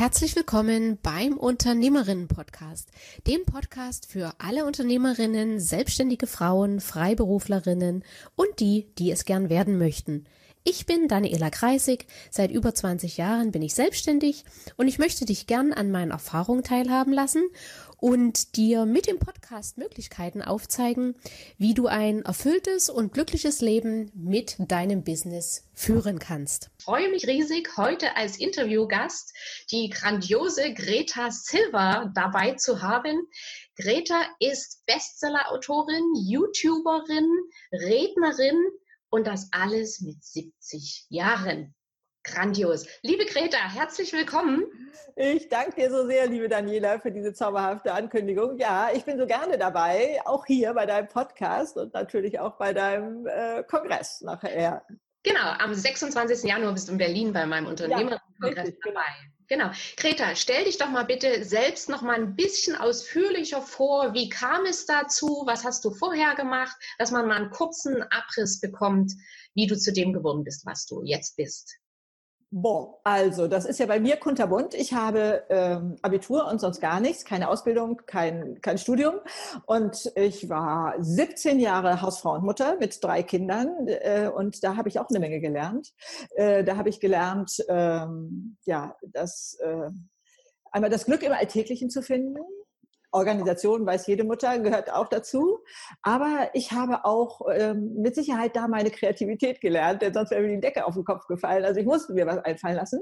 Herzlich willkommen beim Unternehmerinnen-Podcast, dem Podcast für alle Unternehmerinnen, selbstständige Frauen, Freiberuflerinnen und die, die es gern werden möchten. Ich bin Daniela Kreisig, seit über 20 Jahren bin ich selbstständig und ich möchte dich gern an meinen Erfahrungen teilhaben lassen und dir mit dem Podcast Möglichkeiten aufzeigen, wie du ein erfülltes und glückliches Leben mit deinem Business führen kannst. Ich freue mich riesig, heute als Interviewgast die grandiose Greta Silva dabei zu haben. Greta ist Bestsellerautorin, YouTuberin, Rednerin und das alles mit 70 Jahren. Grandios. Liebe Greta, herzlich willkommen. Ich danke dir so sehr, liebe Daniela, für diese zauberhafte Ankündigung. Ja, ich bin so gerne dabei, auch hier bei deinem Podcast und natürlich auch bei deinem äh, Kongress nachher. Genau, am 26. Januar bist du in Berlin bei meinem Unternehmerkongress ja, dabei. Genau. Greta, stell dich doch mal bitte selbst noch mal ein bisschen ausführlicher vor. Wie kam es dazu? Was hast du vorher gemacht? Dass man mal einen kurzen Abriss bekommt, wie du zu dem geworden bist, was du jetzt bist. Bon, also das ist ja bei mir kunterbunt. Ich habe ähm, Abitur und sonst gar nichts, keine Ausbildung, kein, kein Studium. Und ich war 17 Jahre Hausfrau und Mutter mit drei Kindern äh, und da habe ich auch eine Menge gelernt. Äh, da habe ich gelernt, ähm, ja, das äh, einmal das Glück im Alltäglichen zu finden, Organisation weiß jede Mutter, gehört auch dazu. Aber ich habe auch ähm, mit Sicherheit da meine Kreativität gelernt, denn sonst wäre mir die Decke auf den Kopf gefallen. Also ich musste mir was einfallen lassen.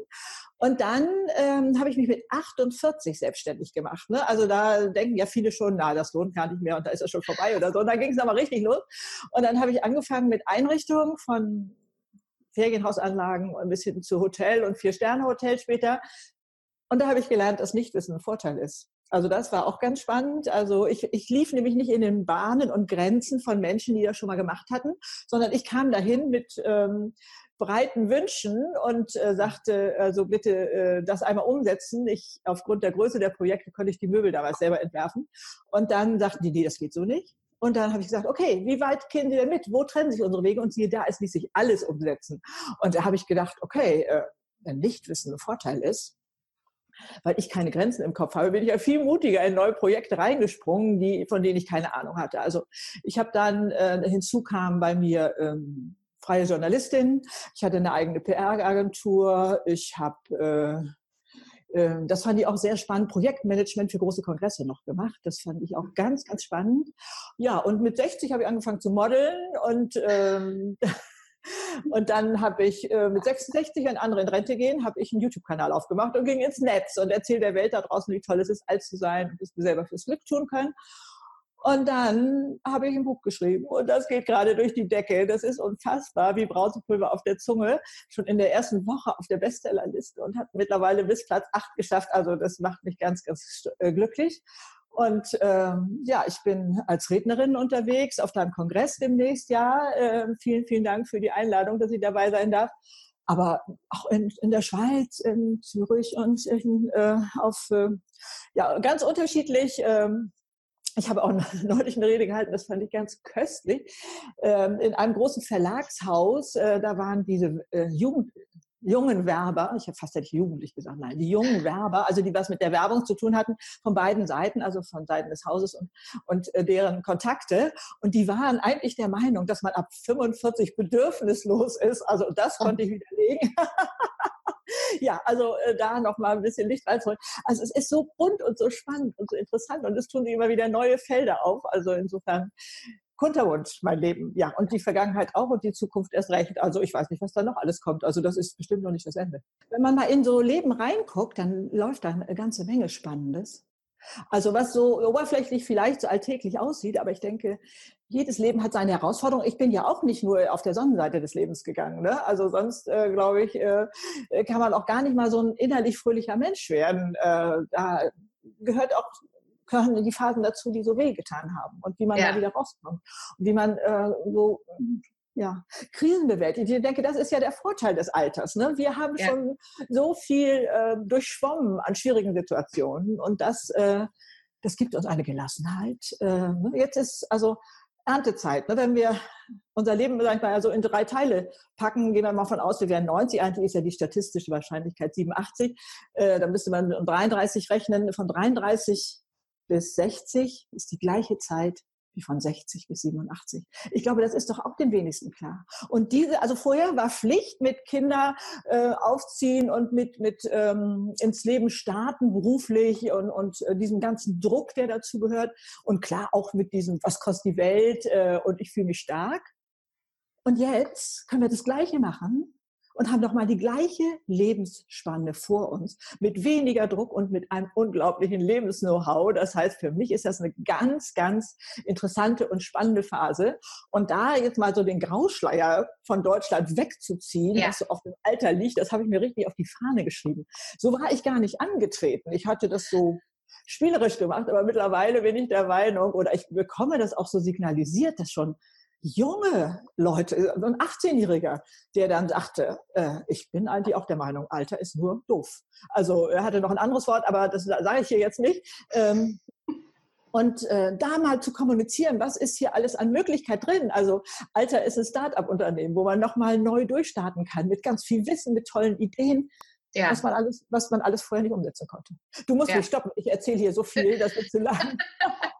Und dann ähm, habe ich mich mit 48 selbstständig gemacht. Ne? Also da denken ja viele schon, na, das lohnt gar nicht mehr und da ist es schon vorbei oder so. Und dann ging es aber richtig los. Und dann habe ich angefangen mit Einrichtungen von Ferienhausanlagen und bis hin zu Hotel und Vier-Sterne-Hotel später. Und da habe ich gelernt, dass Nichtwissen ein Vorteil ist. Also das war auch ganz spannend. Also ich, ich lief nämlich nicht in den Bahnen und Grenzen von Menschen, die das schon mal gemacht hatten, sondern ich kam dahin mit ähm, breiten Wünschen und äh, sagte, also bitte äh, das einmal umsetzen. Ich aufgrund der Größe der Projekte konnte ich die Möbel damals selber entwerfen. Und dann sagten die, nee, das geht so nicht. Und dann habe ich gesagt, okay, wie weit gehen Sie denn mit? Wo trennen sich unsere Wege? Und siehe da, es ließ sich alles umsetzen. Und da habe ich gedacht, okay, äh, wenn Nichtwissen ein Vorteil ist, weil ich keine Grenzen im Kopf habe, bin ich ja viel mutiger in neue Projekte reingesprungen, die, von denen ich keine Ahnung hatte. Also ich habe dann, äh, hinzu kam bei mir ähm, freie Journalistin, ich hatte eine eigene PR-Agentur, ich habe äh, äh, das fand ich auch sehr spannend, Projektmanagement für große Kongresse noch gemacht. Das fand ich auch ganz, ganz spannend. Ja, und mit 60 habe ich angefangen zu modeln und ähm, Und dann habe ich äh, mit 66, wenn andere in Rente gehen, habe ich einen YouTube-Kanal aufgemacht und ging ins Netz und erzähle der Welt da draußen, wie toll es ist, alt zu sein und dass wir selber fürs Glück tun können. Und dann habe ich ein Buch geschrieben und das geht gerade durch die Decke. Das ist unfassbar, wie Brausepulver auf der Zunge. Schon in der ersten Woche auf der Bestsellerliste und hat mittlerweile bis Platz 8 geschafft. Also das macht mich ganz, ganz äh, glücklich. Und ähm, ja, ich bin als Rednerin unterwegs auf deinem Kongress demnächst. Ja, äh, vielen, vielen Dank für die Einladung, dass ich dabei sein darf. Aber auch in, in der Schweiz, in Zürich und in, äh, auf äh, ja ganz unterschiedlich. Ähm, ich habe auch neulich eine Rede gehalten, das fand ich ganz köstlich. Ähm, in einem großen Verlagshaus, äh, da waren diese äh, Jugend, jungen Werber, ich habe fast hätte ich jugendlich gesagt, nein, die jungen Werber, also die was mit der Werbung zu tun hatten, von beiden Seiten, also von Seiten des Hauses und, und äh, deren Kontakte. Und die waren eigentlich der Meinung, dass man ab 45 bedürfnislos ist. Also das konnte ich widerlegen. ja, also äh, da noch mal ein bisschen Licht reinzuholen. Also es ist so bunt und so spannend und so interessant und es tun sich immer wieder neue Felder auf. Also insofern Kunterwunsch, mein Leben. Ja, und die Vergangenheit auch und die Zukunft erst recht. Also ich weiß nicht, was da noch alles kommt. Also das ist bestimmt noch nicht das Ende. Wenn man mal in so Leben reinguckt, dann läuft da eine ganze Menge Spannendes. Also was so oberflächlich vielleicht so alltäglich aussieht, aber ich denke, jedes Leben hat seine Herausforderung. Ich bin ja auch nicht nur auf der Sonnenseite des Lebens gegangen. Ne? Also sonst, äh, glaube ich, äh, kann man auch gar nicht mal so ein innerlich fröhlicher Mensch werden. Äh, da gehört auch gehören die Phasen dazu, die so wehgetan haben und wie man ja. da wieder rauskommt und wie man äh, so ja, Krisen bewältigt. Ich denke, das ist ja der Vorteil des Alters. Ne? Wir haben ja. schon so viel äh, durchschwommen an schwierigen Situationen und das, äh, das gibt uns eine Gelassenheit. Äh, ne? jetzt ist also Erntezeit. Ne? Wenn wir unser Leben, sag ich mal, so in drei Teile packen, gehen wir mal von aus, wir wären 90, eigentlich ist ja die statistische Wahrscheinlichkeit 87, äh, dann müsste man um 33 rechnen. Von 33 bis 60 ist die gleiche Zeit wie von 60 bis 87. Ich glaube, das ist doch auch den wenigsten klar. Und diese, also vorher war Pflicht mit Kinder äh, aufziehen und mit, mit ähm, ins Leben starten, beruflich und, und äh, diesem ganzen Druck, der dazu gehört. Und klar auch mit diesem, was kostet die Welt äh, und ich fühle mich stark. Und jetzt können wir das Gleiche machen und haben doch mal die gleiche Lebensspanne vor uns mit weniger Druck und mit einem unglaublichen Lebens-Know-how. Das heißt, für mich ist das eine ganz, ganz interessante und spannende Phase. Und da jetzt mal so den Grauschleier von Deutschland wegzuziehen, ja. was so auf dem Alter liegt, das habe ich mir richtig auf die Fahne geschrieben. So war ich gar nicht angetreten. Ich hatte das so spielerisch gemacht, aber mittlerweile bin ich der Meinung oder ich bekomme das auch so signalisiert, dass schon junge Leute, ein 18-Jähriger, der dann sagte, äh, ich bin eigentlich auch der Meinung, Alter ist nur doof. Also er hatte noch ein anderes Wort, aber das sage ich hier jetzt nicht. Ähm, und äh, da mal zu kommunizieren, was ist hier alles an Möglichkeit drin? Also Alter ist ein Start-up-Unternehmen, wo man nochmal neu durchstarten kann, mit ganz viel Wissen, mit tollen Ideen. Ja. Was, man alles, was man alles vorher nicht umsetzen konnte. Du musst ja. mich stoppen, ich erzähle hier so viel, das wird zu lang.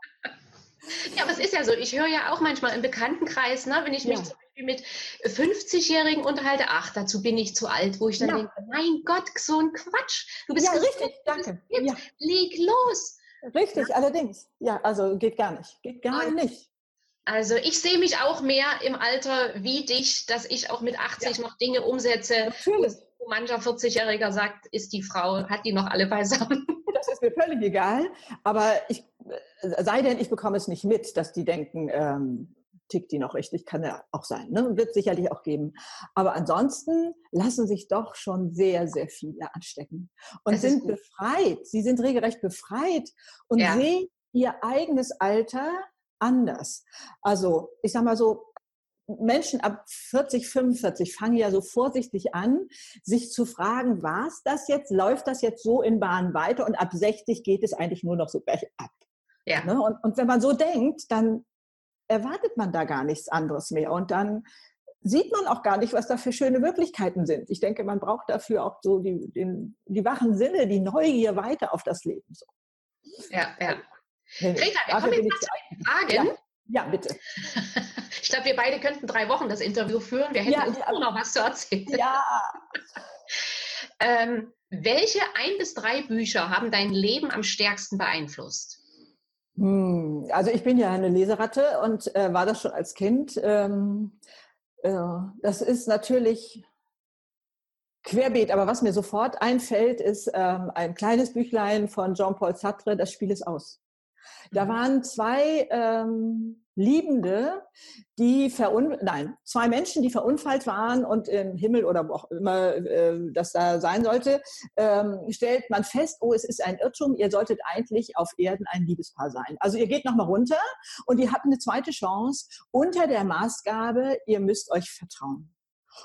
Ja, aber es ist ja so. Ich höre ja auch manchmal im Bekanntenkreis, ne, wenn ich mich ja. zum Beispiel mit 50-Jährigen unterhalte, ach, dazu bin ich zu alt, wo ich dann ja. denke, mein Gott, so ein Quatsch. Du bist ja, richtig, danke. Ja. Leg los. Richtig, ja. allerdings. Ja, also geht gar nicht. Geht gar Und nicht. Also ich sehe mich auch mehr im Alter wie dich, dass ich auch mit 80 noch Dinge umsetze. Natürlich. Wo mancher 40-Jähriger sagt, ist die Frau, hat die noch alle beisammen. Das ist mir völlig egal. Aber ich sei denn, ich bekomme es nicht mit, dass die denken, ähm, tickt die noch richtig, kann ja auch sein, ne? wird sicherlich auch geben. Aber ansonsten lassen sich doch schon sehr, sehr viele anstecken und das sind befreit. Sie sind regelrecht befreit und ja. sehen ihr eigenes Alter anders. Also ich sag mal so, Menschen ab 40, 45 fangen ja so vorsichtig an, sich zu fragen, was das jetzt, läuft das jetzt so in Bahn weiter und ab 60 geht es eigentlich nur noch so bergab. Ja. Ne? Und, und wenn man so denkt, dann erwartet man da gar nichts anderes mehr. Und dann sieht man auch gar nicht, was da für schöne Möglichkeiten sind. Ich denke, man braucht dafür auch so die, den, die wachen Sinne, die Neugier weiter auf das Leben. So. Ja, ja. Greta, wir kommen jetzt mal zu den Fragen. Ja, ja bitte. Ich glaube, wir beide könnten drei Wochen das Interview führen. Wir hätten ja, uns ja. noch was zu erzählen. Ja. ähm, welche ein bis drei Bücher haben dein Leben am stärksten beeinflusst? Hm, also ich bin ja eine Leseratte und äh, war das schon als Kind. Ähm, äh, das ist natürlich querbeet, aber was mir sofort einfällt, ist ähm, ein kleines Büchlein von Jean-Paul Sartre, Das Spiel ist aus. Da mhm. waren zwei ähm, Liebende, die verun nein, zwei Menschen, die verunfallt waren und im Himmel oder wo auch immer äh, das da sein sollte, ähm, stellt man fest, oh, es ist ein Irrtum, ihr solltet eigentlich auf Erden ein Liebespaar sein. Also ihr geht nochmal runter und ihr habt eine zweite Chance unter der Maßgabe, ihr müsst euch vertrauen.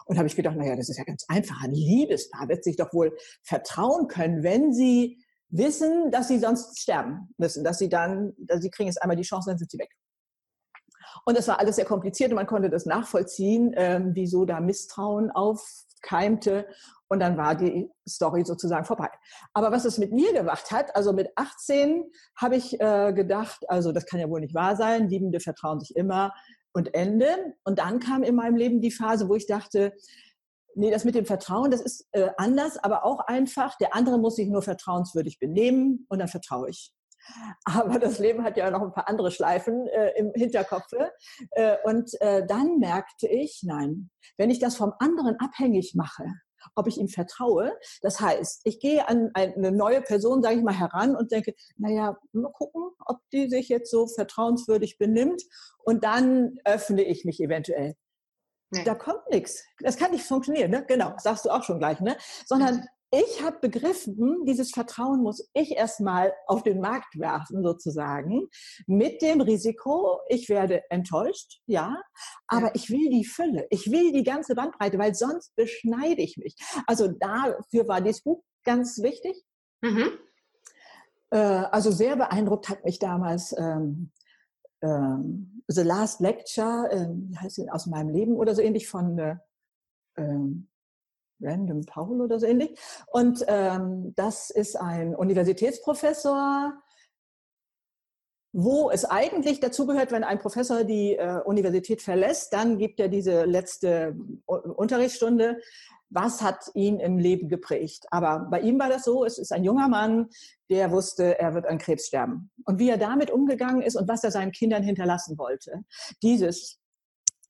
Und habe ich gedacht, naja, das ist ja ganz einfach. Ein Liebespaar wird sich doch wohl vertrauen können, wenn sie wissen, dass sie sonst sterben müssen, dass sie dann, dass sie kriegen jetzt einmal die Chance, dann sind sie weg. Und das war alles sehr kompliziert und man konnte das nachvollziehen, ähm, wieso da Misstrauen aufkeimte. Und dann war die Story sozusagen vorbei. Aber was es mit mir gemacht hat, also mit 18 habe ich äh, gedacht, also das kann ja wohl nicht wahr sein, Liebende vertrauen sich immer und Ende. Und dann kam in meinem Leben die Phase, wo ich dachte, nee, das mit dem Vertrauen, das ist äh, anders, aber auch einfach. Der andere muss sich nur vertrauenswürdig benehmen und dann vertraue ich. Aber das Leben hat ja noch ein paar andere Schleifen äh, im Hinterkopf. Äh, und äh, dann merkte ich, nein, wenn ich das vom anderen abhängig mache, ob ich ihm vertraue. Das heißt, ich gehe an eine neue Person, sage ich mal, heran und denke, naja, mal gucken, ob die sich jetzt so vertrauenswürdig benimmt. Und dann öffne ich mich eventuell. Nee. Da kommt nichts. Das kann nicht funktionieren, ne? Genau, sagst du auch schon gleich, ne? Sondern ich habe begriffen, dieses Vertrauen muss ich erstmal auf den Markt werfen, sozusagen, mit dem Risiko, ich werde enttäuscht, ja, aber ja. ich will die Fülle, ich will die ganze Bandbreite, weil sonst beschneide ich mich. Also dafür war dieses Buch ganz wichtig. Mhm. Äh, also sehr beeindruckt hat mich damals ähm, ähm, The Last Lecture, wie heißt aus meinem Leben oder so ähnlich von äh, ähm, Random Paul oder so ähnlich. Und ähm, das ist ein Universitätsprofessor, wo es eigentlich dazugehört, wenn ein Professor die äh, Universität verlässt, dann gibt er diese letzte Unterrichtsstunde. Was hat ihn im Leben geprägt? Aber bei ihm war das so, es ist ein junger Mann, der wusste, er wird an Krebs sterben. Und wie er damit umgegangen ist und was er seinen Kindern hinterlassen wollte. Dieses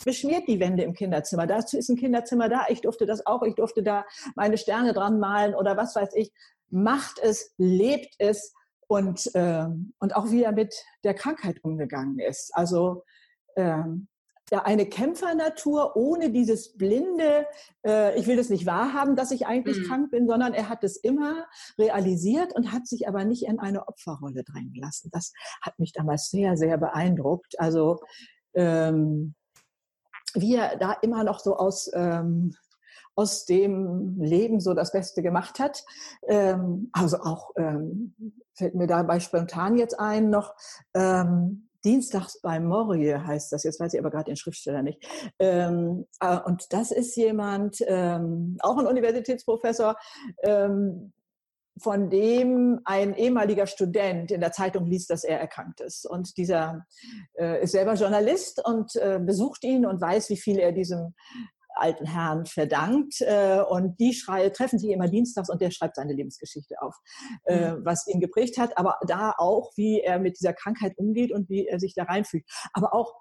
beschmiert die Wände im Kinderzimmer. Dazu ist ein Kinderzimmer da. Ich durfte das auch. Ich durfte da meine Sterne dran malen oder was weiß ich. Macht es, lebt es und, ähm, und auch wie er mit der Krankheit umgegangen ist. Also ähm, ja, eine Kämpfernatur ohne dieses blinde, äh, ich will das nicht wahrhaben, dass ich eigentlich mhm. krank bin, sondern er hat es immer realisiert und hat sich aber nicht in eine Opferrolle drängen lassen. Das hat mich damals sehr, sehr beeindruckt. Also ähm, wie er da immer noch so aus, ähm, aus dem Leben so das Beste gemacht hat. Ähm, also auch ähm, fällt mir dabei spontan jetzt ein noch. Ähm, Dienstags bei Morie heißt das, jetzt weiß ich aber gerade den Schriftsteller nicht. Ähm, äh, und das ist jemand, ähm, auch ein Universitätsprofessor, ähm, von dem ein ehemaliger Student in der Zeitung liest, dass er erkrankt ist. Und dieser äh, ist selber Journalist und äh, besucht ihn und weiß, wie viel er diesem alten Herrn verdankt. Äh, und die schrei treffen sich immer dienstags und der schreibt seine Lebensgeschichte auf, äh, mhm. was ihn geprägt hat. Aber da auch, wie er mit dieser Krankheit umgeht und wie er sich da reinfügt. Aber auch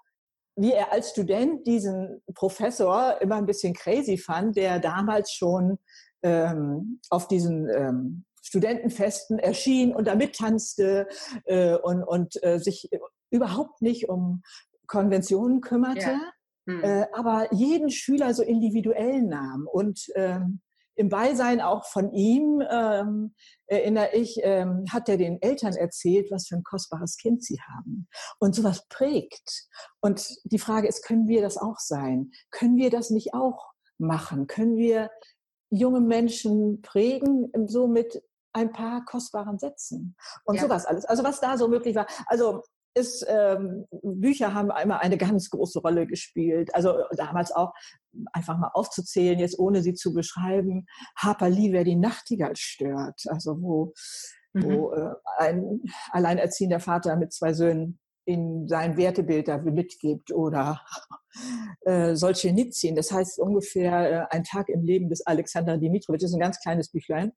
wie er als Student diesen Professor immer ein bisschen crazy fand, der damals schon ähm, auf diesen ähm, Studentenfesten erschien und da mittanzte äh, und, und äh, sich überhaupt nicht um Konventionen kümmerte. Ja. Hm. Äh, aber jeden Schüler so individuell nahm und ähm, im Beisein auch von ihm, ähm, erinnere ich, ähm, hat er den Eltern erzählt, was für ein kostbares Kind sie haben. Und sowas prägt. Und die Frage ist, können wir das auch sein? Können wir das nicht auch machen? Können wir junge Menschen prägen, so mit ein paar kostbaren Sätzen und ja. sowas alles. Also was da so möglich war. Also ist, ähm, Bücher haben einmal eine ganz große Rolle gespielt. Also damals auch einfach mal aufzuzählen, jetzt ohne sie zu beschreiben. Harper Lee, wer die Nachtigall stört. Also wo, mhm. wo äh, ein alleinerziehender Vater mit zwei Söhnen in sein Wertebild da mitgibt oder äh, Solzhenitsyn, das heißt ungefähr äh, ein Tag im Leben des Alexander Dimitrowitsch, das ist ein ganz kleines Büchlein,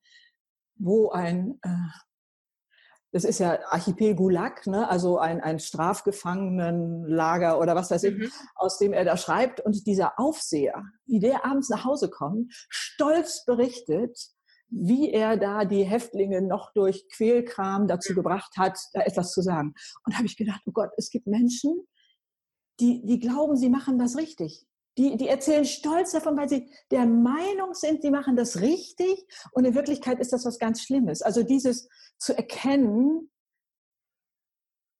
wo ein äh, das ist ja Archipel Gulag, ne? also ein, ein Strafgefangenenlager oder was weiß ich, mhm. aus dem er da schreibt. Und dieser Aufseher, wie der abends nach Hause kommt, stolz berichtet, wie er da die Häftlinge noch durch Quälkram dazu gebracht hat, da etwas zu sagen. Und da habe ich gedacht, oh Gott, es gibt Menschen, die, die glauben, sie machen das richtig. Die, die erzählen stolz davon, weil sie der Meinung sind, sie machen das richtig und in Wirklichkeit ist das was ganz Schlimmes. Also dieses zu erkennen,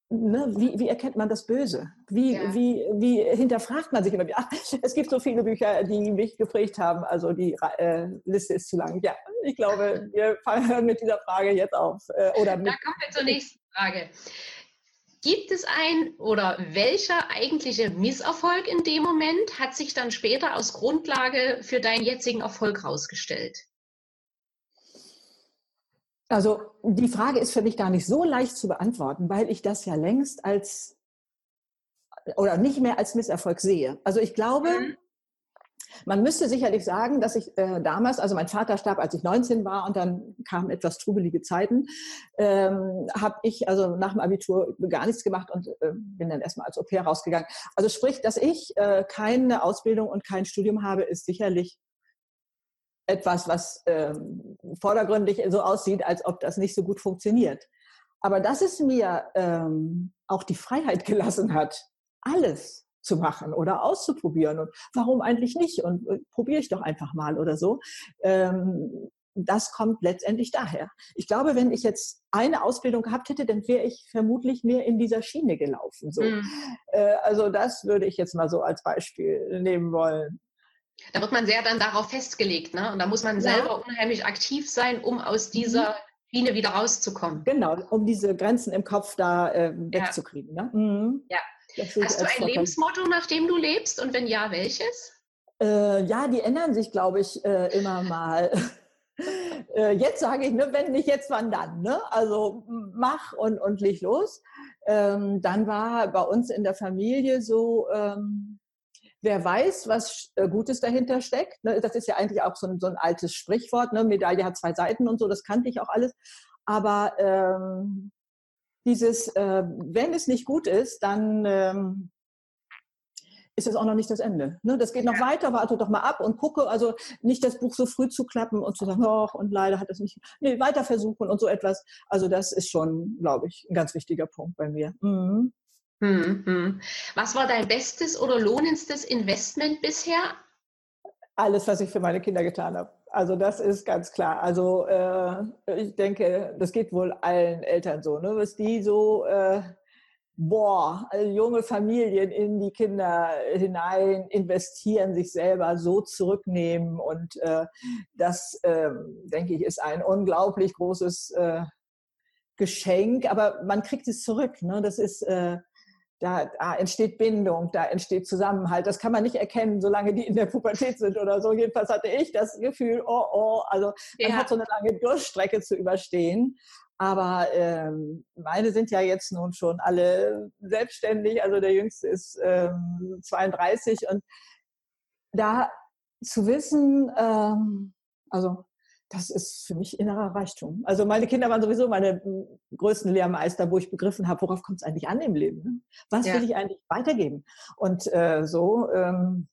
Ne, wie, wie, erkennt man das Böse? Wie, ja. wie, wie hinterfragt man sich immer wieder? Ach, es gibt so viele Bücher, die mich geprägt haben. Also die äh, Liste ist zu lang. Ja, ich glaube, wir hören mit dieser Frage jetzt auf. Äh, oder mit, da kommen wir zur nächsten Frage. Gibt es ein oder welcher eigentliche Misserfolg in dem Moment hat sich dann später als Grundlage für deinen jetzigen Erfolg herausgestellt? Also die Frage ist für mich gar nicht so leicht zu beantworten, weil ich das ja längst als oder nicht mehr als Misserfolg sehe. Also ich glaube, mhm. Man müsste sicherlich sagen, dass ich äh, damals, also mein Vater starb, als ich 19 war und dann kamen etwas trubelige Zeiten, ähm, habe ich also nach dem Abitur gar nichts gemacht und äh, bin dann erstmal als Au-pair rausgegangen. Also sprich, dass ich äh, keine Ausbildung und kein Studium habe, ist sicherlich etwas, was ähm, vordergründig so aussieht, als ob das nicht so gut funktioniert. Aber dass es mir ähm, auch die Freiheit gelassen hat, alles zu machen oder auszuprobieren. Und warum eigentlich nicht? Und äh, probiere ich doch einfach mal oder so. Ähm, das kommt letztendlich daher. Ich glaube, wenn ich jetzt eine Ausbildung gehabt hätte, dann wäre ich vermutlich mehr in dieser Schiene gelaufen. So. Mhm. Äh, also das würde ich jetzt mal so als Beispiel nehmen wollen. Da wird man sehr dann darauf festgelegt, ne? Und da muss man ja. selber unheimlich aktiv sein, um aus dieser mhm. Schiene wieder rauszukommen. Genau, um diese Grenzen im Kopf da äh, wegzukriegen. Ja. Ne? Mhm. ja. Hast du ein. Lebensmotto, nach dem du lebst? Und wenn ja, welches? Äh, ja, die ändern sich, glaube ich, äh, immer mal. äh, jetzt sage ich, ne, wenn nicht jetzt, wann dann? Ne? Also mach und, und leg los. Ähm, dann war bei uns in der Familie so, ähm, wer weiß, was äh, Gutes dahinter steckt. Ne? Das ist ja eigentlich auch so ein, so ein altes Sprichwort. Ne? Medaille hat zwei Seiten und so, das kannte ich auch alles. Aber ähm, dieses, äh, wenn es nicht gut ist, dann ähm, ist das auch noch nicht das Ende. Ne? Das geht noch weiter, warte doch mal ab und gucke, also nicht das Buch so früh zu klappen und zu sagen, oh, und leider hat es nicht, nee, weiter versuchen und so etwas. Also das ist schon, glaube ich, ein ganz wichtiger Punkt bei mir. Mhm. Mhm. Was war dein bestes oder lohnendstes Investment bisher? Alles, was ich für meine Kinder getan habe. Also das ist ganz klar. Also äh, ich denke, das geht wohl allen Eltern so, ne? was die so äh, boah, also junge Familien in die Kinder hinein investieren, sich selber so zurücknehmen. Und äh, das, äh, denke ich, ist ein unglaublich großes äh, Geschenk. Aber man kriegt es zurück. Ne? Das ist, äh, da, da entsteht Bindung, da entsteht Zusammenhalt. Das kann man nicht erkennen, solange die in der Pubertät sind oder so. Jedenfalls hatte ich das Gefühl, oh, oh, also man ja. hat so eine lange Durchstrecke zu überstehen. Aber ähm, meine sind ja jetzt nun schon alle selbstständig. Also der Jüngste ist ähm, 32 und da zu wissen, ähm, also das ist für mich innerer Reichtum. Also meine Kinder waren sowieso meine größten Lehrmeister, wo ich begriffen habe, worauf kommt es eigentlich an im Leben? Ne? Was ja. will ich eigentlich weitergeben? Und äh, so, ähm,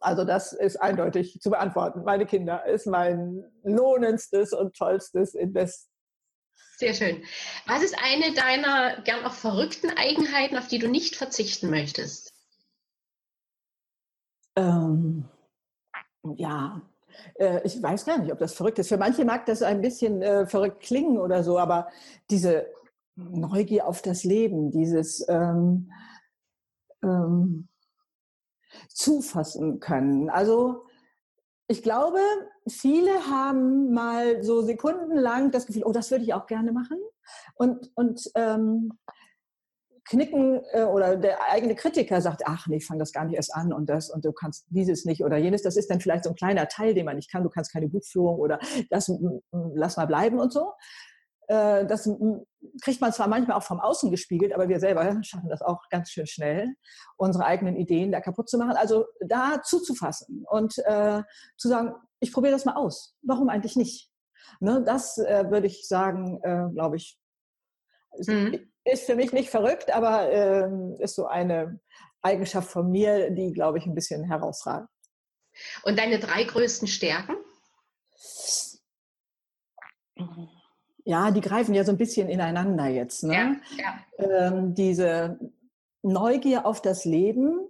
also das ist eindeutig zu beantworten. Meine Kinder ist mein lohnendstes und tollstes Invest sehr schön. Was ist eine deiner gern auch verrückten Eigenheiten, auf die du nicht verzichten möchtest? Ähm, ja, äh, ich weiß gar nicht, ob das verrückt ist. Für manche mag das ein bisschen äh, verrückt klingen oder so, aber diese Neugier auf das Leben, dieses ähm, ähm, zufassen können. Also ich glaube, viele haben mal so sekundenlang das Gefühl, oh, das würde ich auch gerne machen. Und, und ähm, knicken äh, oder der eigene Kritiker sagt, ach nee, fang das gar nicht erst an und das und du kannst dieses nicht oder jenes. Das ist dann vielleicht so ein kleiner Teil, den man nicht kann. Du kannst keine Buchführung oder das lass mal bleiben und so. Äh, das kriegt man zwar manchmal auch vom Außen gespiegelt, aber wir selber schaffen das auch ganz schön schnell, unsere eigenen Ideen da kaputt zu machen. Also da zuzufassen und äh, zu sagen, ich probiere das mal aus. Warum eigentlich nicht? Ne, das äh, würde ich sagen, äh, glaube ich, ist, mhm. Ist, für mich nicht verrückt, aber äh, ist so eine Eigenschaft von mir, die, glaube ich, ein bisschen herausragt. Und deine drei größten Stärken? ja, die greifen ja so ein bisschen ineinander jetzt. Ne? Ja, ja. Ähm, diese Neugier auf das Leben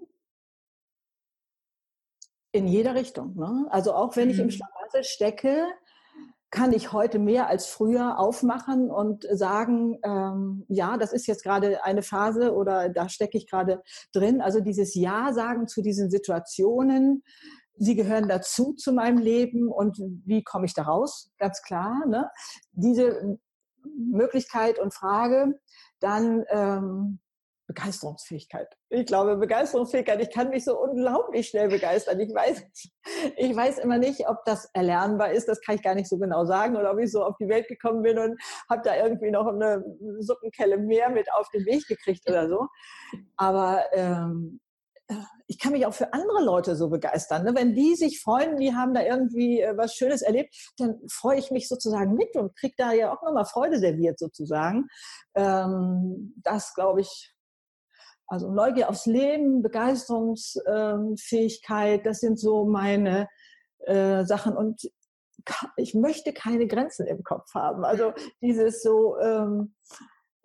in jeder Richtung. Ne? Also auch wenn mhm. ich im mhm. Schlamassel stecke, kann ich heute mehr als früher aufmachen und sagen, ähm, ja, das ist jetzt gerade eine Phase oder da stecke ich gerade drin. Also dieses Ja sagen zu diesen Situationen, sie gehören dazu zu meinem Leben und wie komme ich da raus? Ganz klar. Ne? Diese Möglichkeit und Frage, dann ähm, Begeisterungsfähigkeit. Ich glaube, Begeisterungsfähigkeit, ich kann mich so unglaublich schnell begeistern. Ich weiß, ich weiß immer nicht, ob das erlernbar ist, das kann ich gar nicht so genau sagen, oder ob ich so auf die Welt gekommen bin und habe da irgendwie noch eine Suppenkelle mehr mit auf den Weg gekriegt oder so. Aber ähm, ich kann mich auch für andere Leute so begeistern. Ne? Wenn die sich freuen, die haben da irgendwie äh, was Schönes erlebt, dann freue ich mich sozusagen mit und kriege da ja auch nochmal Freude serviert sozusagen. Ähm, das glaube ich, also Neugier aufs Leben, Begeisterungsfähigkeit, das sind so meine äh, Sachen. Und ich möchte keine Grenzen im Kopf haben. Also dieses so, ähm,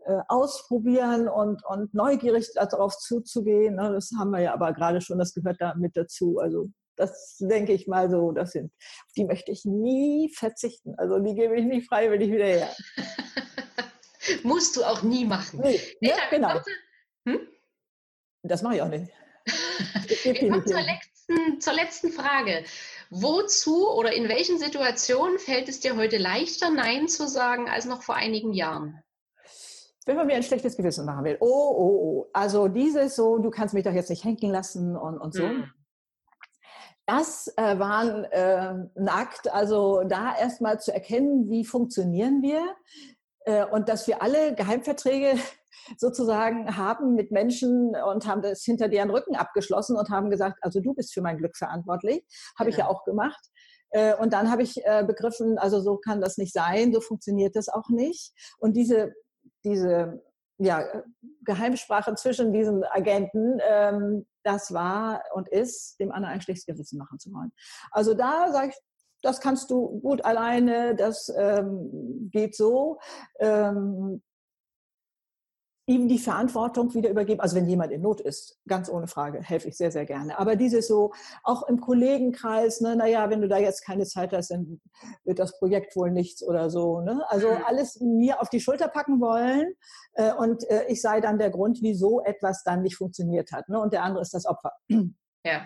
äh, ausprobieren und, und neugierig darauf zuzugehen. Ne? Das haben wir ja aber gerade schon, das gehört da mit dazu. Also das denke ich mal so, das sind, die möchte ich nie verzichten. Also die gebe ich nicht freiwillig wieder her. Musst du auch nie machen. Nee, ja, genau. Hm? Das mache ich auch nicht. Wir kommen zur letzten, zur letzten Frage. Wozu oder in welchen Situationen fällt es dir heute leichter, Nein zu sagen, als noch vor einigen Jahren? wenn man mir ein schlechtes Gewissen machen will, oh, oh, oh, also dieses so, du kannst mich doch jetzt nicht hängen lassen und, und so. Mhm. Das äh, war äh, ein Akt, also da erstmal zu erkennen, wie funktionieren wir äh, und dass wir alle Geheimverträge sozusagen haben mit Menschen und haben das hinter deren Rücken abgeschlossen und haben gesagt, also du bist für mein Glück verantwortlich. Habe ja. ich ja auch gemacht. Äh, und dann habe ich äh, begriffen, also so kann das nicht sein, so funktioniert das auch nicht. Und diese, diese ja, Geheimsprache zwischen diesen Agenten, ähm, das war und ist, dem anderen ein schlechtes Gewissen machen zu wollen. Also da sage ich, das kannst du gut alleine, das ähm, geht so. Ähm, ihm die Verantwortung wieder übergeben. Also wenn jemand in Not ist, ganz ohne Frage, helfe ich sehr, sehr gerne. Aber dieses so, auch im Kollegenkreis, ne, naja, wenn du da jetzt keine Zeit hast, dann wird das Projekt wohl nichts oder so. Ne? Also mhm. alles mir auf die Schulter packen wollen äh, und äh, ich sei dann der Grund, wieso etwas dann nicht funktioniert hat. Ne? Und der andere ist das Opfer. Ja.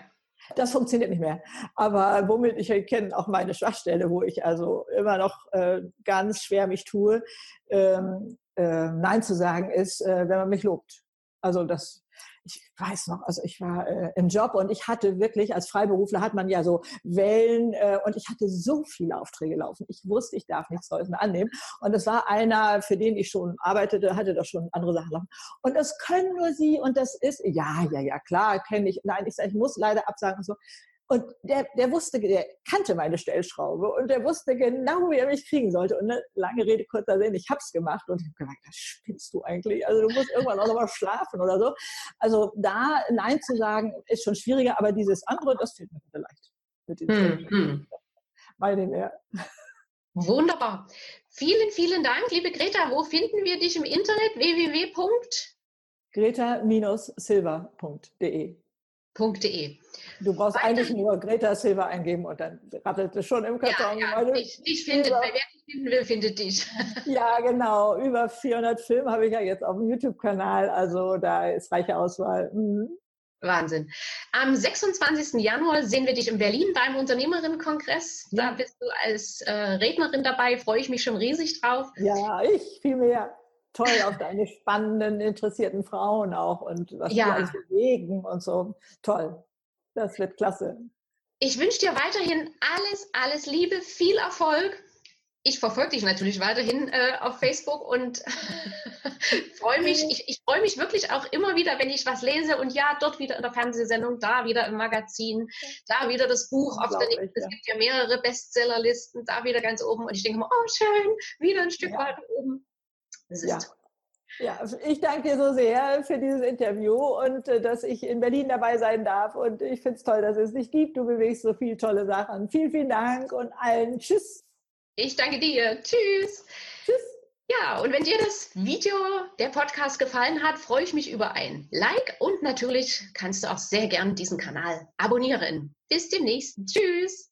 Das funktioniert nicht mehr. Aber womit ich erkenne auch meine Schwachstelle, wo ich also immer noch äh, ganz schwer mich tue, ähm, äh, Nein zu sagen, ist, äh, wenn man mich lobt. Also das, ich weiß noch, also ich war äh, im Job und ich hatte wirklich, als Freiberufler hat man ja so Wellen äh, und ich hatte so viele Aufträge laufen. Ich wusste, ich darf nichts Neues mehr annehmen. Und es war einer, für den ich schon arbeitete, hatte da schon andere Sachen laufen. Und das können nur Sie und das ist, ja, ja, ja, klar, kenne ich. Nein, ich sage, ich muss leider absagen und so. Und der, der wusste, der kannte meine Stellschraube und der wusste genau, wie er mich kriegen sollte. Und eine lange Rede, kurzer Sinn, ich hab's gemacht und ich habe gedacht, das spinnst du eigentlich? Also du musst irgendwann auch noch mal schlafen oder so. Also da Nein zu sagen, ist schon schwieriger, aber dieses andere, das fällt mir leicht. Mit den hm, hm. Bei den, ja. Wunderbar. Vielen, vielen Dank, liebe Greta. Wo finden wir dich im Internet? www. greta-silver.de De. Du brauchst Weiter. eigentlich nur Greta Silva eingeben und dann rattelt es schon im Karton. Ja, ja, dich, dich findet, wer dich finden will, findet dich. Ja, genau. Über 400 Filme habe ich ja jetzt auf dem YouTube-Kanal. Also da ist reiche Auswahl. Mhm. Wahnsinn. Am 26. Januar sehen wir dich in Berlin beim Unternehmerinnenkongress. Da bist du als äh, Rednerin dabei. Freue ich mich schon riesig drauf. Ja, ich viel mehr toll auf deine spannenden, interessierten Frauen auch und was ja. die alles bewegen und so. Toll. Das wird klasse. Ich wünsche dir weiterhin alles, alles Liebe, viel Erfolg. Ich verfolge dich natürlich weiterhin äh, auf Facebook und freue mich. Ich, ich freue mich wirklich auch immer wieder, wenn ich was lese und ja, dort wieder in der Fernsehsendung, da wieder im Magazin, da wieder das Buch auf der ich, Es gibt ja mehrere Bestsellerlisten, da wieder ganz oben und ich denke immer, oh schön, wieder ein Stück ja. weiter oben. Das ist ja. toll. Ja, ich danke dir so sehr für dieses Interview und äh, dass ich in Berlin dabei sein darf. Und ich finde es toll, dass es dich gibt. Du bewegst so viele tolle Sachen. Vielen, vielen Dank und allen Tschüss. Ich danke dir. Tschüss. Tschüss. Ja, und wenn dir das Video, der Podcast gefallen hat, freue ich mich über ein Like und natürlich kannst du auch sehr gern diesen Kanal abonnieren. Bis demnächst. Tschüss.